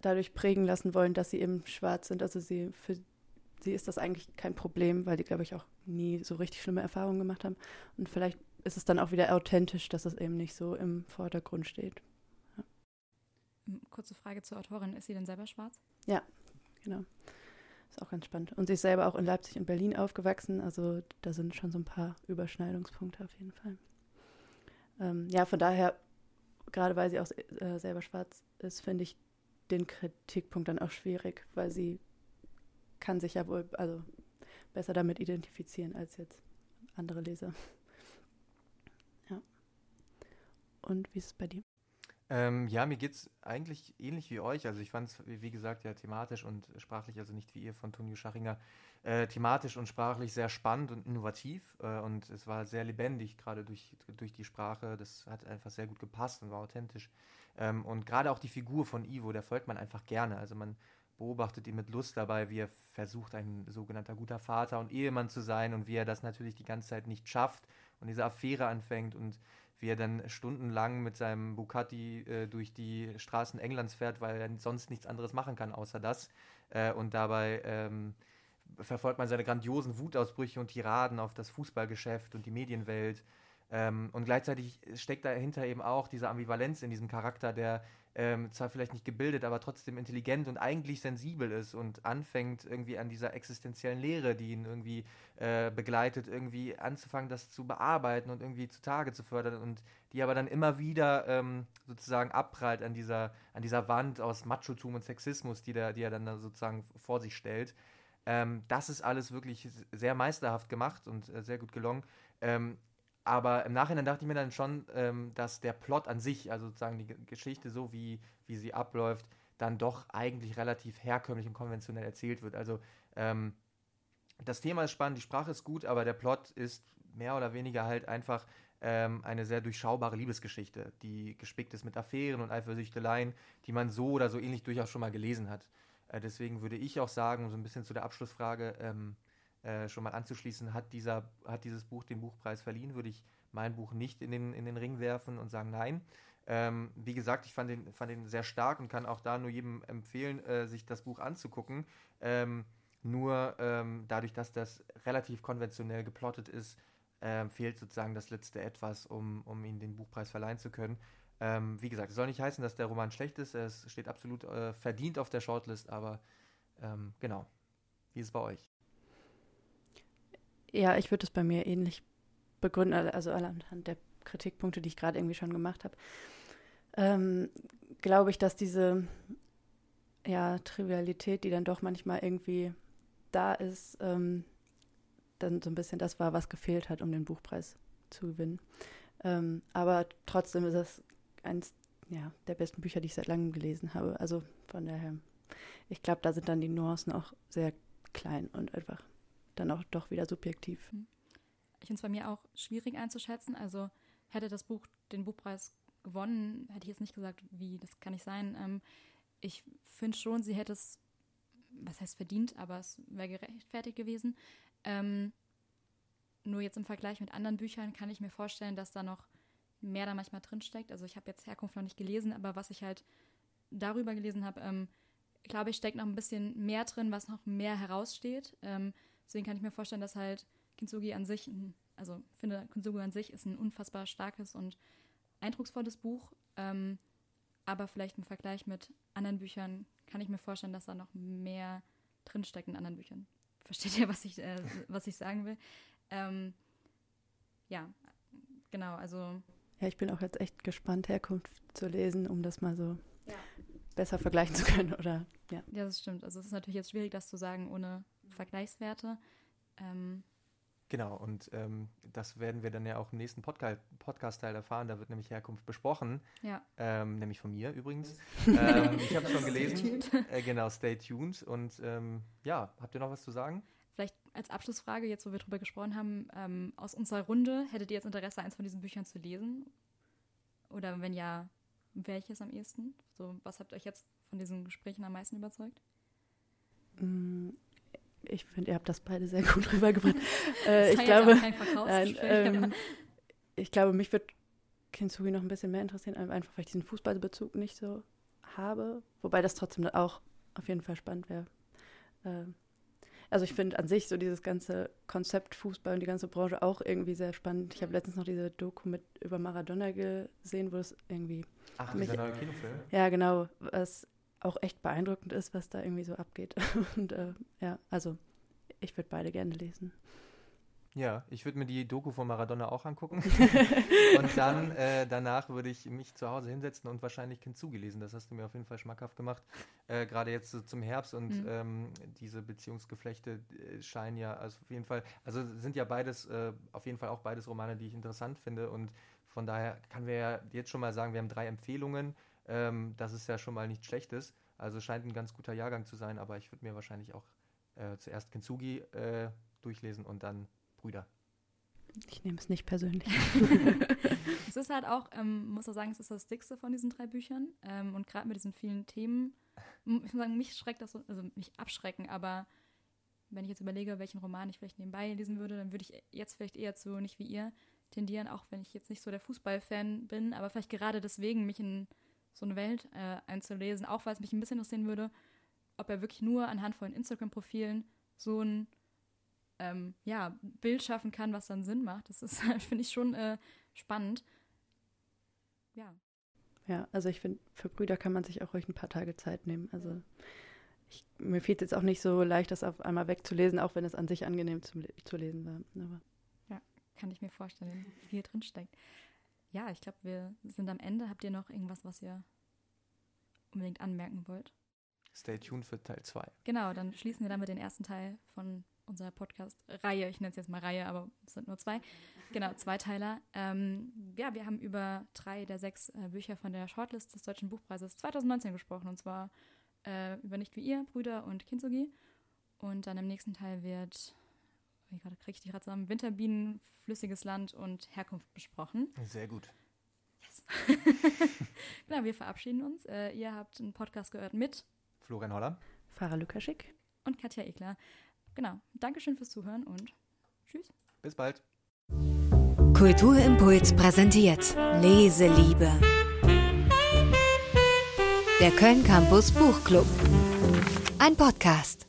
dadurch prägen lassen wollen, dass sie eben schwarz sind. Also sie für sie ist das eigentlich kein Problem, weil die, glaube ich, auch nie so richtig schlimme Erfahrungen gemacht haben. Und vielleicht ist es dann auch wieder authentisch, dass es eben nicht so im Vordergrund steht. Ja. Kurze Frage zur Autorin. Ist sie denn selber schwarz? Ja, genau. Ist auch ganz spannend. Und sie ist selber auch in Leipzig und Berlin aufgewachsen. Also da sind schon so ein paar Überschneidungspunkte auf jeden Fall. Ähm, ja, von daher gerade weil sie auch äh, selber schwarz ist, finde ich den Kritikpunkt dann auch schwierig, weil sie kann sich ja wohl also besser damit identifizieren als jetzt andere Leser. Ja. Und wie ist es bei dir? Ähm, ja, mir geht es eigentlich ähnlich wie euch. Also ich fand es, wie gesagt, ja thematisch und sprachlich, also nicht wie ihr von Tonio Schachinger, äh, thematisch und sprachlich sehr spannend und innovativ. Äh, und es war sehr lebendig, gerade durch, durch die Sprache. Das hat einfach sehr gut gepasst und war authentisch. Ähm, und gerade auch die Figur von Ivo, der folgt man einfach gerne. Also man beobachtet ihn mit Lust dabei, wie er versucht, ein sogenannter guter Vater und Ehemann zu sein und wie er das natürlich die ganze Zeit nicht schafft und diese Affäre anfängt und wie er dann stundenlang mit seinem Bugatti äh, durch die Straßen Englands fährt, weil er sonst nichts anderes machen kann außer das. Äh, und dabei ähm, verfolgt man seine grandiosen Wutausbrüche und Tiraden auf das Fußballgeschäft und die Medienwelt. Ähm, und gleichzeitig steckt dahinter eben auch diese Ambivalenz in diesem Charakter, der ähm, zwar vielleicht nicht gebildet, aber trotzdem intelligent und eigentlich sensibel ist und anfängt irgendwie an dieser existenziellen Lehre, die ihn irgendwie äh, begleitet, irgendwie anzufangen, das zu bearbeiten und irgendwie zutage zu fördern und die aber dann immer wieder ähm, sozusagen abprallt an dieser, an dieser Wand aus Machotum und Sexismus, die, der, die er dann sozusagen vor sich stellt. Ähm, das ist alles wirklich sehr meisterhaft gemacht und äh, sehr gut gelungen. Ähm, aber im Nachhinein dachte ich mir dann schon, ähm, dass der Plot an sich, also sozusagen die Geschichte so, wie, wie sie abläuft, dann doch eigentlich relativ herkömmlich und konventionell erzählt wird. Also ähm, das Thema ist spannend, die Sprache ist gut, aber der Plot ist mehr oder weniger halt einfach ähm, eine sehr durchschaubare Liebesgeschichte, die gespickt ist mit Affären und Eifersüchteleien, die man so oder so ähnlich durchaus schon mal gelesen hat. Äh, deswegen würde ich auch sagen, so ein bisschen zu der Abschlussfrage, ähm, äh, schon mal anzuschließen, hat, dieser, hat dieses Buch den Buchpreis verliehen, würde ich mein Buch nicht in den, in den Ring werfen und sagen nein. Ähm, wie gesagt, ich fand den, fand den sehr stark und kann auch da nur jedem empfehlen, äh, sich das Buch anzugucken. Ähm, nur ähm, dadurch, dass das relativ konventionell geplottet ist, äh, fehlt sozusagen das letzte Etwas, um, um ihn den Buchpreis verleihen zu können. Ähm, wie gesagt, es soll nicht heißen, dass der Roman schlecht ist. Es steht absolut äh, verdient auf der Shortlist, aber ähm, genau. Wie ist es bei euch? Ja, ich würde es bei mir ähnlich begründen, also anhand der Kritikpunkte, die ich gerade irgendwie schon gemacht habe. Ähm, glaube ich, dass diese ja, Trivialität, die dann doch manchmal irgendwie da ist, ähm, dann so ein bisschen das war, was gefehlt hat, um den Buchpreis zu gewinnen. Ähm, aber trotzdem ist es eines ja, der besten Bücher, die ich seit langem gelesen habe. Also von daher, ich glaube, da sind dann die Nuancen auch sehr klein und einfach dann auch doch wieder subjektiv. Hm. Ich finde es bei mir auch schwierig einzuschätzen. Also hätte das Buch den Buchpreis gewonnen, hätte ich jetzt nicht gesagt, wie, das kann nicht sein. Ähm, ich finde schon, sie hätte es, was heißt verdient, aber es wäre gerechtfertigt gewesen. Ähm, nur jetzt im Vergleich mit anderen Büchern kann ich mir vorstellen, dass da noch mehr da manchmal drinsteckt. Also ich habe jetzt Herkunft noch nicht gelesen, aber was ich halt darüber gelesen habe, ähm, glaube ich, steckt noch ein bisschen mehr drin, was noch mehr heraussteht. Ähm, Deswegen kann ich mir vorstellen, dass halt Kintsugi an sich, also ich finde, Kintsugi an sich ist ein unfassbar starkes und eindrucksvolles Buch. Ähm, aber vielleicht im Vergleich mit anderen Büchern kann ich mir vorstellen, dass da noch mehr drinsteckt in anderen Büchern. Versteht ihr, was ich, äh, was ich sagen will? Ähm, ja, genau, also. Ja, ich bin auch jetzt echt gespannt, Herkunft zu lesen, um das mal so ja. besser vergleichen zu können, oder? Ja. ja, das stimmt. Also es ist natürlich jetzt schwierig, das zu sagen, ohne Vergleichswerte. Ähm, Genau, und ähm, das werden wir dann ja auch im nächsten Podca Podcast-Teil erfahren. Da wird nämlich Herkunft besprochen. Ja. Ähm, nämlich von mir übrigens. ähm, ich habe es schon gelesen. Äh, genau, stay tuned. Und ähm, ja, habt ihr noch was zu sagen? Vielleicht als Abschlussfrage, jetzt wo wir drüber gesprochen haben, ähm, aus unserer Runde, hättet ihr jetzt Interesse, eins von diesen Büchern zu lesen? Oder wenn ja, welches am ehesten? So, was habt euch jetzt von diesen Gesprächen am meisten überzeugt? Ich finde, ihr habt das beide sehr gut rübergebracht. äh, ich, glaube, nein, ähm, ich glaube, mich wird Kintsugi noch ein bisschen mehr interessieren, einfach weil ich diesen Fußballbezug nicht so habe. Wobei das trotzdem auch auf jeden Fall spannend wäre. Äh, also ich finde an sich so dieses ganze Konzept Fußball und die ganze Branche auch irgendwie sehr spannend. Ich habe letztens noch diese Doku mit über Maradona gesehen, wo es irgendwie. Ach, mich, dieser neue Kinofilm? Ja, genau. Was auch echt beeindruckend ist, was da irgendwie so abgeht. Und äh, ja, also ich würde beide gerne lesen. Ja, ich würde mir die Doku von Maradona auch angucken. und dann äh, danach würde ich mich zu Hause hinsetzen und wahrscheinlich Kintsugi lesen. Das hast du mir auf jeden Fall schmackhaft gemacht. Äh, Gerade jetzt so zum Herbst und mhm. ähm, diese Beziehungsgeflechte äh, scheinen ja also auf jeden Fall, also sind ja beides, äh, auf jeden Fall auch beides Romane, die ich interessant finde. Und von daher kann wir ja jetzt schon mal sagen, wir haben drei Empfehlungen. Ähm, das ist ja schon mal nichts Schlechtes. Also scheint ein ganz guter Jahrgang zu sein, aber ich würde mir wahrscheinlich auch äh, zuerst Kintsugi äh, durchlesen und dann Brüder. Ich nehme es nicht persönlich. es ist halt auch, ähm, muss man sagen, es ist das dickste von diesen drei Büchern. Ähm, und gerade mit diesen vielen Themen, ich muss sagen, mich schreckt das, so, also mich abschrecken, aber wenn ich jetzt überlege, welchen Roman ich vielleicht nebenbei lesen würde, dann würde ich jetzt vielleicht eher zu nicht wie ihr tendieren, auch wenn ich jetzt nicht so der Fußballfan bin, aber vielleicht gerade deswegen mich in so eine Welt äh, einzulesen, auch weil es mich ein bisschen interessieren würde, ob er wirklich nur anhand von Instagram-Profilen so ein ähm, ja, Bild schaffen kann, was dann Sinn macht. Das ist, finde ich, schon äh, spannend. Ja. Ja, also ich finde, für Brüder kann man sich auch ruhig ein paar Tage Zeit nehmen. Also ich, mir fehlt es jetzt auch nicht so leicht, das auf einmal wegzulesen, auch wenn es an sich angenehm zum, zu lesen war. Aber ja, kann ich mir vorstellen, wie viel drinsteckt. Ja, ich glaube, wir sind am Ende. Habt ihr noch irgendwas, was ihr unbedingt anmerken wollt? Stay tuned für Teil 2. Genau, dann schließen wir damit den ersten Teil von unserer Podcast-Reihe. Ich nenne es jetzt mal Reihe, aber es sind nur zwei. Genau, Zweiteiler. Ähm, ja, wir haben über drei der sechs äh, Bücher von der Shortlist des Deutschen Buchpreises 2019 gesprochen. Und zwar äh, über Nicht wie ihr, Brüder und Kintsugi. Und dann im nächsten Teil wird, wie gerade kriege ich die gerade zusammen, Winterbienen, Flüssiges Land und Herkunft besprochen. Sehr gut. Yes. genau, wir verabschieden uns. Äh, ihr habt einen Podcast gehört mit Florian Holler, Farah Lukaschik und Katja Ekler. Genau. Dankeschön fürs Zuhören und tschüss. Bis bald. Kulturimpuls präsentiert Leseliebe. Der Köln Campus Buchclub. Ein Podcast.